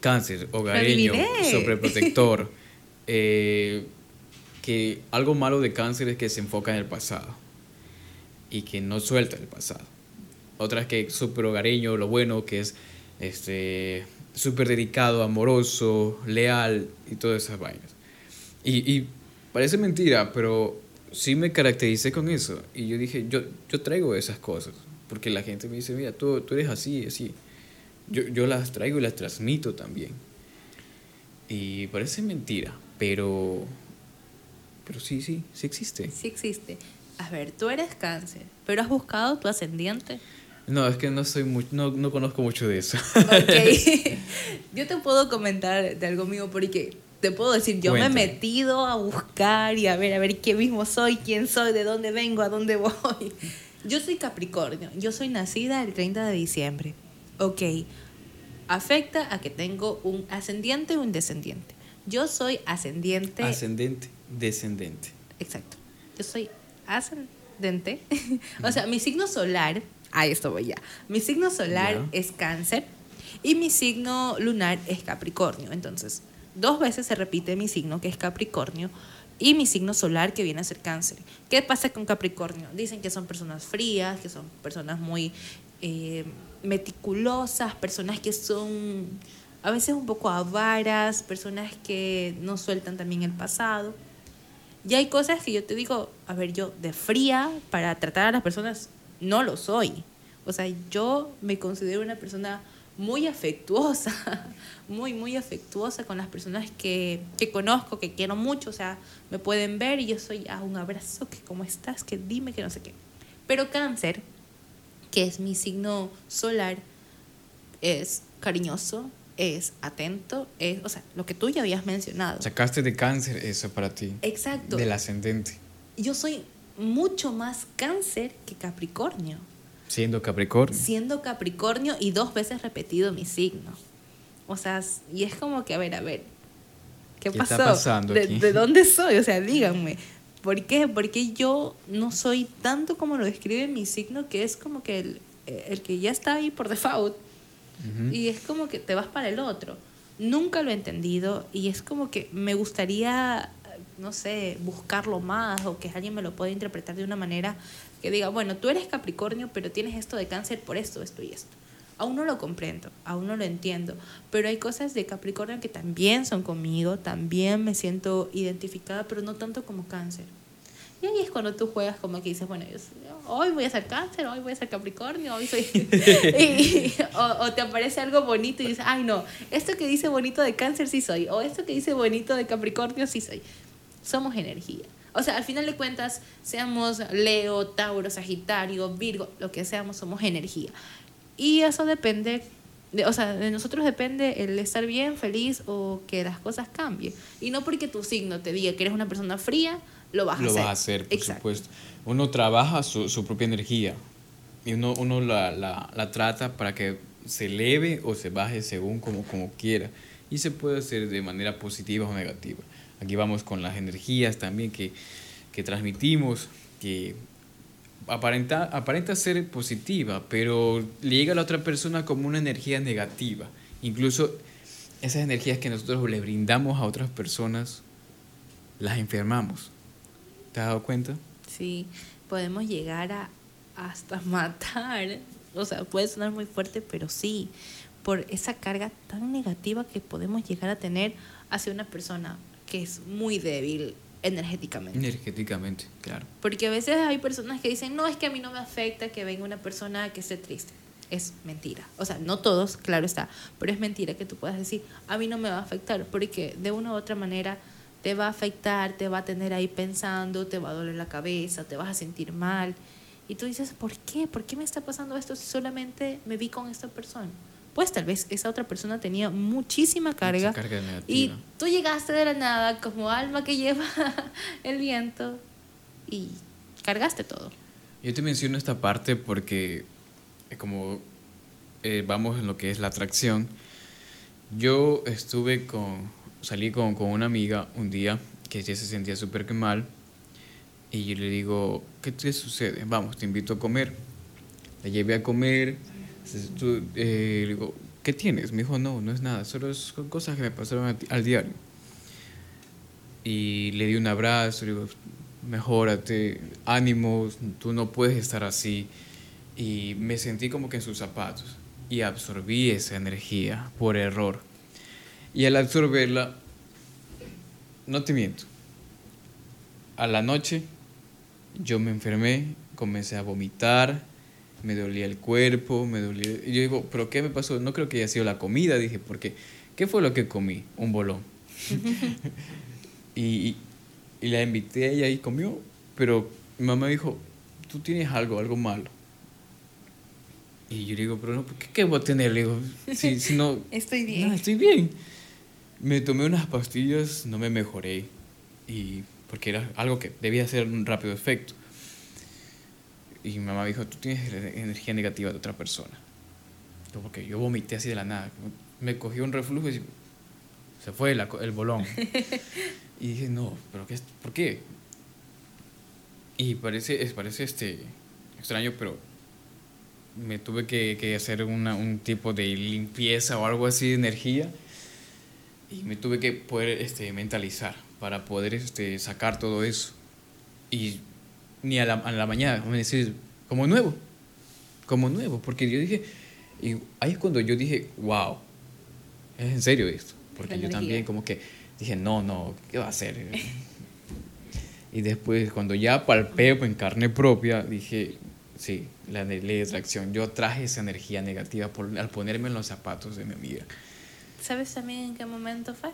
Cáncer, hogareño, sobreprotector. eh, que algo malo de cáncer es que se enfoca en el pasado y que no suelta el pasado. Otra es que es súper hogareño, lo bueno que es este súper dedicado, amoroso, leal y todas esas vainas. Y, y parece mentira, pero sí me caractericé con eso. Y yo dije, yo, yo traigo esas cosas. Porque la gente me dice, mira, tú, tú eres así, así. Yo, yo las traigo y las transmito también. Y parece mentira, pero... Pero sí, sí, sí existe. Sí existe. A ver, tú eres cáncer, pero has buscado tu ascendiente. No, es que no soy muy, no, no conozco mucho de eso. Ok. yo te puedo comentar de algo mío porque te puedo decir, yo me Cuéntame. he metido a buscar y a ver, a ver qué mismo soy, quién soy, de dónde vengo, a dónde voy. Yo soy Capricornio, yo soy nacida el 30 de diciembre. Ok. Afecta a que tengo un ascendiente o un descendiente. Yo soy ascendiente. Ascendente, descendente. Exacto. Yo soy ascendente. o sea, mi signo solar, a esto voy ya. Mi signo solar es cáncer y mi signo lunar es capricornio. Entonces, dos veces se repite mi signo que es capricornio y mi signo solar que viene a ser cáncer. ¿Qué pasa con capricornio? Dicen que son personas frías, que son personas muy eh, meticulosas, personas que son a veces un poco avaras, personas que no sueltan también el pasado. Y hay cosas que yo te digo, a ver, yo de fría para tratar a las personas no lo soy. O sea, yo me considero una persona muy afectuosa, muy, muy afectuosa con las personas que, que conozco, que quiero mucho. O sea, me pueden ver y yo soy, ah, un abrazo, que cómo estás, que dime, que no sé qué. Pero cáncer, que es mi signo solar, es cariñoso, es atento, es, o sea, lo que tú ya habías mencionado. Sacaste de cáncer eso para ti. Exacto. Del ascendente. Yo soy mucho más cáncer que Capricornio, Siendo Capricornio. siendo Capricornio y dos veces repetido mi signo. O sea, y es como que, a ver, a ver, ¿qué, ¿Qué pasó? está pasando ¿De, aquí? de dónde soy? O sea, díganme. ¿Por qué? Porque yo no soy tanto como lo describe mi signo, que es como que el, el que ya está ahí por default. Y es como que te vas para el otro. Nunca lo he entendido y es como que me gustaría, no sé, buscarlo más o que alguien me lo pueda interpretar de una manera que diga, bueno, tú eres Capricornio, pero tienes esto de cáncer por esto, esto y esto. Aún no lo comprendo, aún no lo entiendo, pero hay cosas de Capricornio que también son conmigo, también me siento identificada, pero no tanto como cáncer. Y ahí es cuando tú juegas como que dices, bueno, yo hoy voy a ser cáncer, hoy voy a ser capricornio, hoy soy... y- o, o te aparece algo bonito y dices, ay no, esto que dice bonito de cáncer sí soy, o esto que dice bonito de capricornio sí soy. Somos energía. O sea, al final de cuentas, seamos Leo, Tauro, Sagitario, Virgo, lo que seamos, somos energía. Y eso depende, de, o sea, de nosotros depende el estar bien, feliz o que las cosas cambien. Y no porque tu signo te diga que eres una persona fría, lo vas a hacer. Lo vas a hacer, por supuesto. Uno trabaja su, su propia energía y uno, uno la, la, la, trata para que se eleve o se baje según como, como quiera. Y se puede hacer de manera positiva o negativa. Aquí vamos con las energías también que, que transmitimos, que aparenta, aparenta ser positiva, pero llega a la otra persona como una energía negativa. Incluso esas energías que nosotros le brindamos a otras personas, las enfermamos. ¿Te has dado cuenta? Sí, podemos llegar a hasta matar. O sea, puede sonar muy fuerte, pero sí, por esa carga tan negativa que podemos llegar a tener hacia una persona que es muy débil energéticamente. Energéticamente, claro. Porque a veces hay personas que dicen, no, es que a mí no me afecta que venga una persona que esté triste. Es mentira. O sea, no todos, claro está, pero es mentira que tú puedas decir, a mí no me va a afectar, porque de una u otra manera te va a afectar, te va a tener ahí pensando, te va a doler la cabeza, te vas a sentir mal. Y tú dices, ¿por qué? ¿Por qué me está pasando esto si solamente me vi con esta persona? Pues tal vez esa otra persona tenía muchísima carga, y tú llegaste de la nada como alma que lleva el viento y cargaste todo. Yo te menciono esta parte porque eh, como eh, vamos en lo que es la atracción, yo estuve con, salí con, con una amiga un día que ya se sentía súper mal y yo le digo, ¿qué te sucede? Vamos, te invito a comer. La llevé a comer, eh, le digo, ¿qué tienes? Me dijo, no, no es nada, solo son cosas que me pasaron al diario. Y le di un abrazo, le digo, mejórate, ánimos, tú no puedes estar así. Y me sentí como que en sus zapatos y absorbí esa energía por error. Y al absorberla, no te miento, a la noche yo me enfermé, comencé a vomitar, me dolía el cuerpo, me dolía... Y yo digo, ¿pero qué me pasó? No creo que haya sido la comida, dije, porque ¿qué fue lo que comí? Un bolón. y, y, la invité a ella y comió, pero mi mamá dijo, tú tienes algo, algo malo. Y yo digo, pero no, ¿qué, qué voy a tener? Le digo, si, si no... estoy bien. No, estoy bien. Me tomé unas pastillas, no me mejoré. Y porque era algo que debía hacer un rápido efecto. Y mi mamá dijo, tú tienes energía negativa de otra persona. Porque yo vomité así de la nada. Me cogió un reflujo y se fue el bolón. y dije, no, pero qué, ¿por qué? Y parece, es, parece este, extraño, pero me tuve que, que hacer una, un tipo de limpieza o algo así de energía. Y me tuve que poder este, mentalizar para poder este, sacar todo eso. Y ni a la, a la mañana, como decir, como nuevo, como nuevo, porque yo dije, y ahí es cuando yo dije, wow, es en serio esto, porque yo también como que dije, no, no, ¿qué va a hacer? y después cuando ya palpé en carne propia, dije, sí, la ley de atracción, yo traje esa energía negativa por, al ponerme en los zapatos de mi amiga. ¿Sabes también en qué momento fue?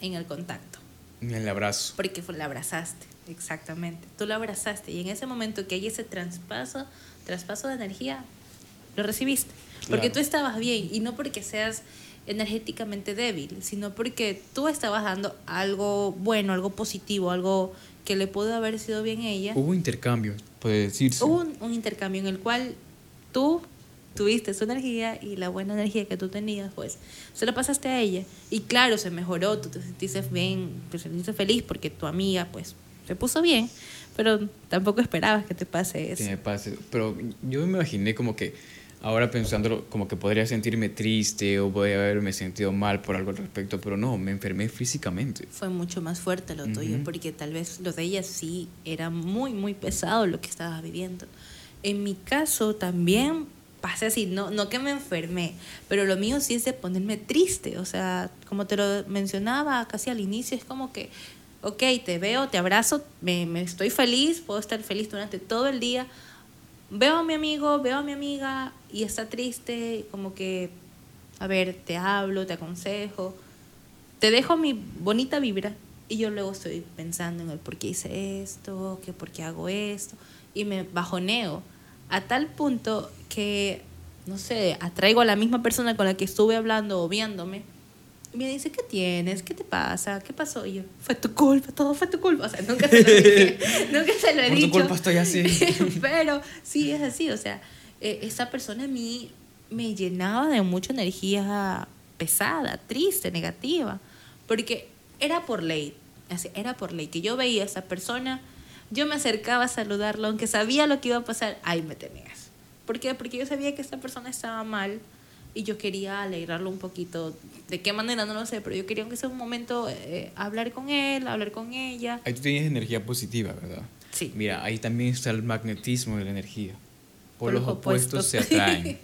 En el contacto. En el abrazo. Porque la abrazaste. Exactamente. Tú lo abrazaste y en ese momento que hay ese traspaso, traspaso de energía, lo recibiste. Porque tú estabas bien y no porque seas energéticamente débil, sino porque tú estabas dando algo bueno, algo positivo, algo que le pudo haber sido bien a ella. Hubo intercambio, puede decirse. Hubo un, un intercambio en el cual tú tuviste su energía y la buena energía que tú tenías, pues se la pasaste a ella. Y claro, se mejoró, tú te sentiste bien, te sentiste feliz porque tu amiga, pues, se puso bien, pero tampoco esperabas que te pase eso. me pase, pero yo me imaginé como que ahora pensándolo, como que podría sentirme triste o podría haberme sentido mal por algo al respecto, pero no, me enfermé físicamente. Fue mucho más fuerte lo tuyo, porque tal vez lo de ella sí era muy, muy pesado lo que estabas viviendo. En mi caso también pasé así, no, no que me enfermé, pero lo mío sí es de ponerme triste, o sea, como te lo mencionaba casi al inicio, es como que ok, te veo, te abrazo, me, me, estoy feliz, puedo estar feliz durante todo el día. Veo a mi amigo, veo a mi amiga y está triste, como que, a ver, te hablo, te aconsejo, te dejo mi bonita vibra Y yo luego estoy pensando en el por qué hice esto, que por qué hago esto, y me bajoneo a tal punto que, no sé, atraigo a la misma persona con la que estuve hablando o viéndome. Y me dice, ¿qué tienes? ¿Qué te pasa? ¿Qué pasó? Y yo, fue tu culpa, todo fue tu culpa. O sea, nunca se lo dije, nunca se lo he Por dicho. tu culpa estoy así. Pero sí, es así. O sea, eh, esa persona a mí me llenaba de mucha energía pesada, triste, negativa. Porque era por ley. Era por ley. Que yo veía a esa persona, yo me acercaba a saludarlo, aunque sabía lo que iba a pasar, ahí me tenías. ¿Por qué? Porque yo sabía que esta persona estaba mal y yo quería alegrarlo un poquito. ¿De qué manera? No lo sé, pero yo quería aunque sea un momento eh, hablar con él, hablar con ella. Ahí tú tienes energía positiva, ¿verdad? Sí. Mira, ahí también está el magnetismo de la energía. Por, Por los los opuestos, se opuestos. atraen.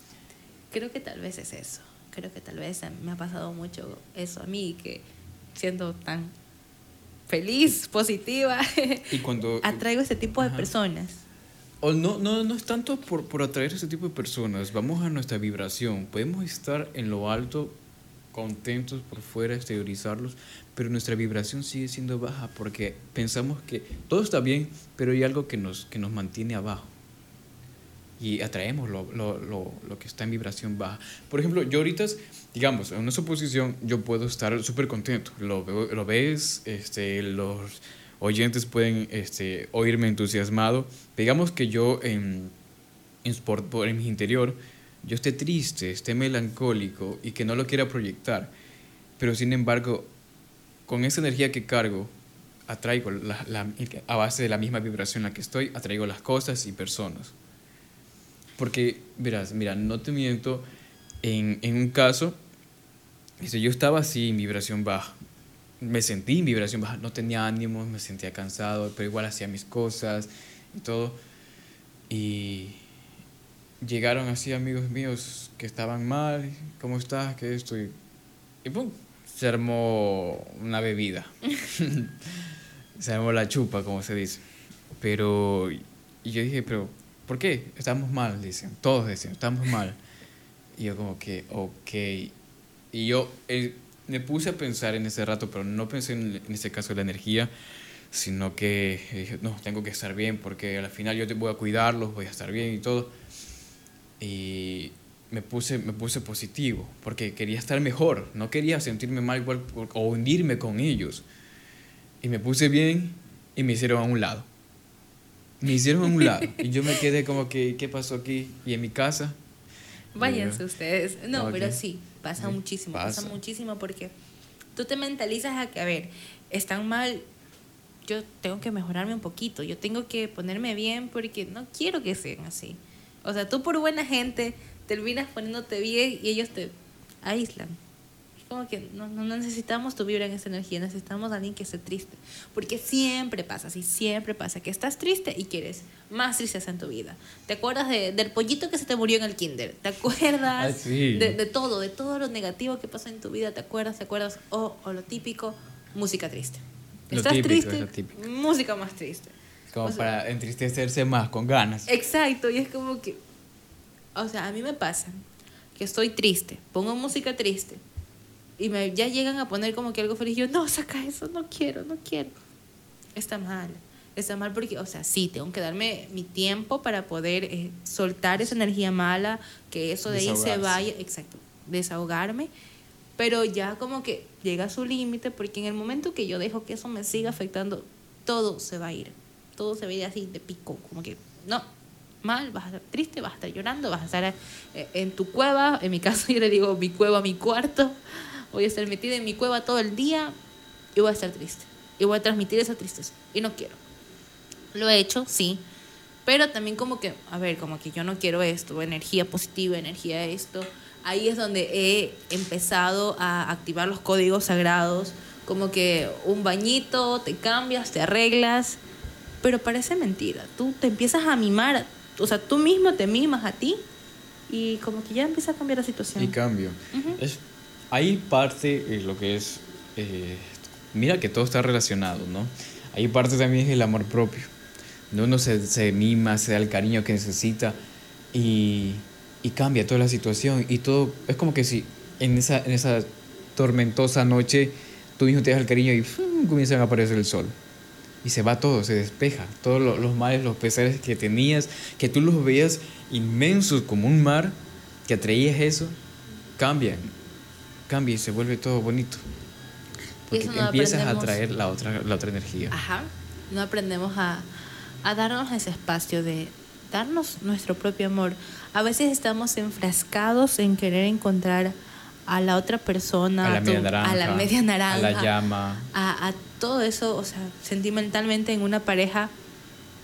Creo que tal vez es eso. Creo que tal vez me ha pasado mucho eso a mí, que siendo tan feliz, positiva, y cuando... atraigo ese tipo de personas. O no, no, no es tanto por, por atraer a ese tipo de personas, vamos a nuestra vibración. Podemos estar en lo alto, contentos por fuera, exteriorizarlos, pero nuestra vibración sigue siendo baja porque pensamos que todo está bien, pero hay algo que nos, que nos mantiene abajo. Y atraemos lo, lo, lo, lo que está en vibración baja. Por ejemplo, yo ahorita, digamos, en una suposición, yo puedo estar súper contento. Lo, lo ves, este, los oyentes pueden este, oírme entusiasmado. Digamos que yo en, en, por- en mi interior, yo esté triste, esté melancólico y que no lo quiera proyectar. Pero sin embargo, con esa energía que cargo, atraigo la, la- a base de la misma vibración en la que estoy, atraigo las cosas y personas. Porque, verás, mira, no te miento, en, en un caso, este, yo estaba así en vibración baja. Me sentí en vibración baja, no tenía ánimos, me sentía cansado, pero igual hacía mis cosas y todo. Y llegaron así amigos míos que estaban mal, ¿cómo estás? ¿Qué esto? Y, y pum, se armó una bebida. se armó la chupa, como se dice. Pero, y yo dije, pero, ¿por qué? Estamos mal, dicen. Todos dicen, estamos mal. Y yo como que, ok. Y yo eh, me puse a pensar en ese rato, pero no pensé en, en este caso en la energía, sino que dije, no, tengo que estar bien, porque al final yo te voy a cuidarlos, voy a estar bien y todo. Y me puse, me puse positivo, porque quería estar mejor, no quería sentirme mal igual o hundirme con ellos. Y me puse bien y me hicieron a un lado. Me hicieron a un lado. Y yo me quedé como que, ¿qué pasó aquí? Y en mi casa. Váyanse ustedes. No, pero sí, pasa Sí, muchísimo, pasa. pasa. muchísimo porque tú te mentalizas a que, a ver, están mal, yo tengo que mejorarme un poquito, yo tengo que ponerme bien porque no quiero que sean así. O sea, tú por buena gente terminas poniéndote bien y ellos te aíslan. Como que no, necesitamos tu vibra en esa energía, necesitamos a alguien que esté triste. Porque siempre pasa, así siempre pasa, que estás triste y quieres más tristeza en tu vida. ¿Te acuerdas de- del pollito que se te murió en el kinder? ¿Te acuerdas Ah, sí. de, de todo, de todo lo negativo que pasa en tu vida? ¿Te acuerdas? ¿Te acuerdas? O, o lo típico, música triste. Lo Estás típico, triste, es música más triste. Como O sea, para entristecerse más, con ganas. Exacto, y es como que, o sea, a mí me pasa que estoy triste, pongo música triste y me ya llegan a poner como que algo feliz, yo no, saca eso, no quiero, no quiero. Está mal, está mal porque, o sea, sí, tengo que darme mi tiempo para poder eh, soltar esa energía mala, que eso de ahí se vaya, exacto, desahogarme, pero ya como que llega a su límite porque en el momento que yo dejo que eso me siga afectando, todo se va a ir, todo se va a ir así de pico, como que no, mal, vas a estar triste, vas a estar llorando, vas a estar eh, en tu cueva, en mi caso yo le digo mi cueva, mi cuarto, voy a estar metida en mi cueva todo el día y voy a estar triste y voy a transmitir esa tristeza y no quiero. Lo he hecho, sí, pero también como que, a ver, como que yo no quiero esto, energía positiva, energía esto. Ahí es donde he empezado a activar los códigos sagrados, como que un bañito, te cambias, te arreglas, pero parece mentira. Tú te empiezas a mimar, o sea, tú mismo te mimas a ti y como que ya empieza a cambiar la situación. Y cambio. es, hay parte eh, lo que es. eh, mira que todo está relacionado, ¿no? Hay parte también es el amor propio. ¿no? Uno se, se mima, se da el cariño que necesita y, y cambia toda la situación. Y todo. Es como que si en esa, en esa tormentosa noche tú mismo te das el cariño y ¡fum! comienzan a aparecer el sol. Y se va todo, se despeja. Todos los males, los pesares que tenías, que tú los veías inmensos como un mar, que atraías eso, cambian. Cambia y se vuelve todo bonito. Porque empiezas a atraer la otra, la otra energía. Ajá. No aprendemos a, a darnos ese espacio de darnos nuestro propio amor. A veces estamos enfrascados en querer encontrar a la otra persona, a la, media, naranja, a la media naranja, a la llama, a, todo eso, o sea, sentimentalmente en una pareja,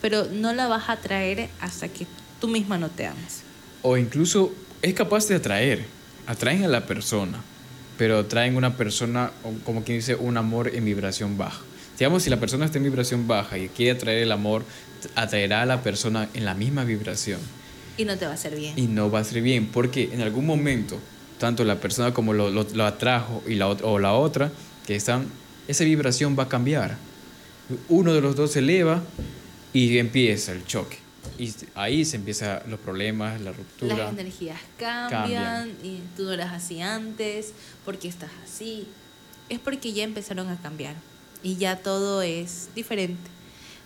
pero no la vas a atraer hasta que tú misma no te ames. O incluso es capaz de atraer, atraen a la persona, pero atraen una persona, como quien dice, un amor en vibración baja. Digamos, si la persona está en vibración baja y quiere atraer el amor, atraerá a la persona en la misma vibración. Y no te va a hacer bien. Y no va a ser bien, porque en algún momento, tanto la persona como lo, lo, atrajo y la, o la otra, que están, esa vibración va a cambiar. Uno de los dos se eleva y empieza el choque. Y ahí se empiezan los problemas, la ruptura. Las energías cambian, y tú no eras así antes, porque estás así. Es porque ya empezaron a cambiar y ya todo es diferente.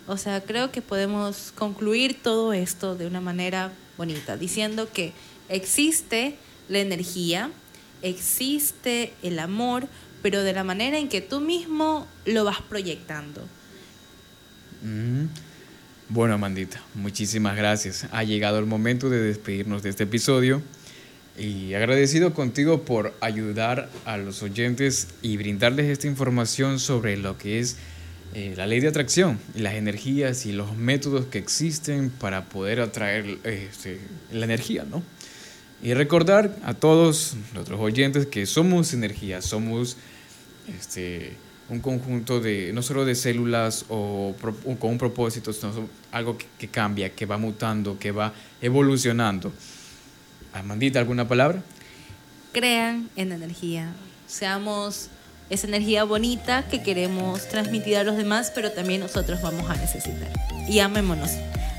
O sea, creo que podemos concluir todo esto de una manera bonita, diciendo que existe la energía, existe el amor, pero de la manera en que tú mismo lo vas proyectando. Mm. Bueno, Amandita, muchísimas gracias. Ha llegado el momento de despedirnos de este episodio y agradecido contigo por ayudar a los oyentes y brindarles esta información sobre lo que es eh, la ley de atracción y las energías y los métodos que existen para poder atraer este, la energía, ¿no? Y recordar a todos nuestros oyentes que somos energía, somos este, un conjunto de, no solo de células o, con un propósito, sino algo que, cambia, que va mutando, que va evolucionando. Amandita, ¿alguna palabra? Crean en energía, seamos esa energía bonita que queremos transmitir a los demás, pero también nosotros vamos a necesitar. Y amémonos,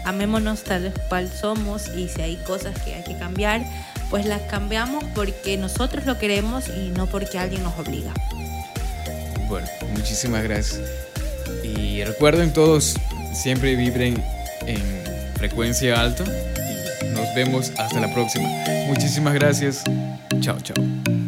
amémonos tal cual somos y si hay cosas que hay que cambiar, pues las cambiamos porque nosotros lo queremos y no porque alguien nos obliga. Muchísimas gracias. Y recuerden todos, siempre vibren en frecuencia alta nos vemos hasta la próxima. Muchísimas gracias. Chao, chao.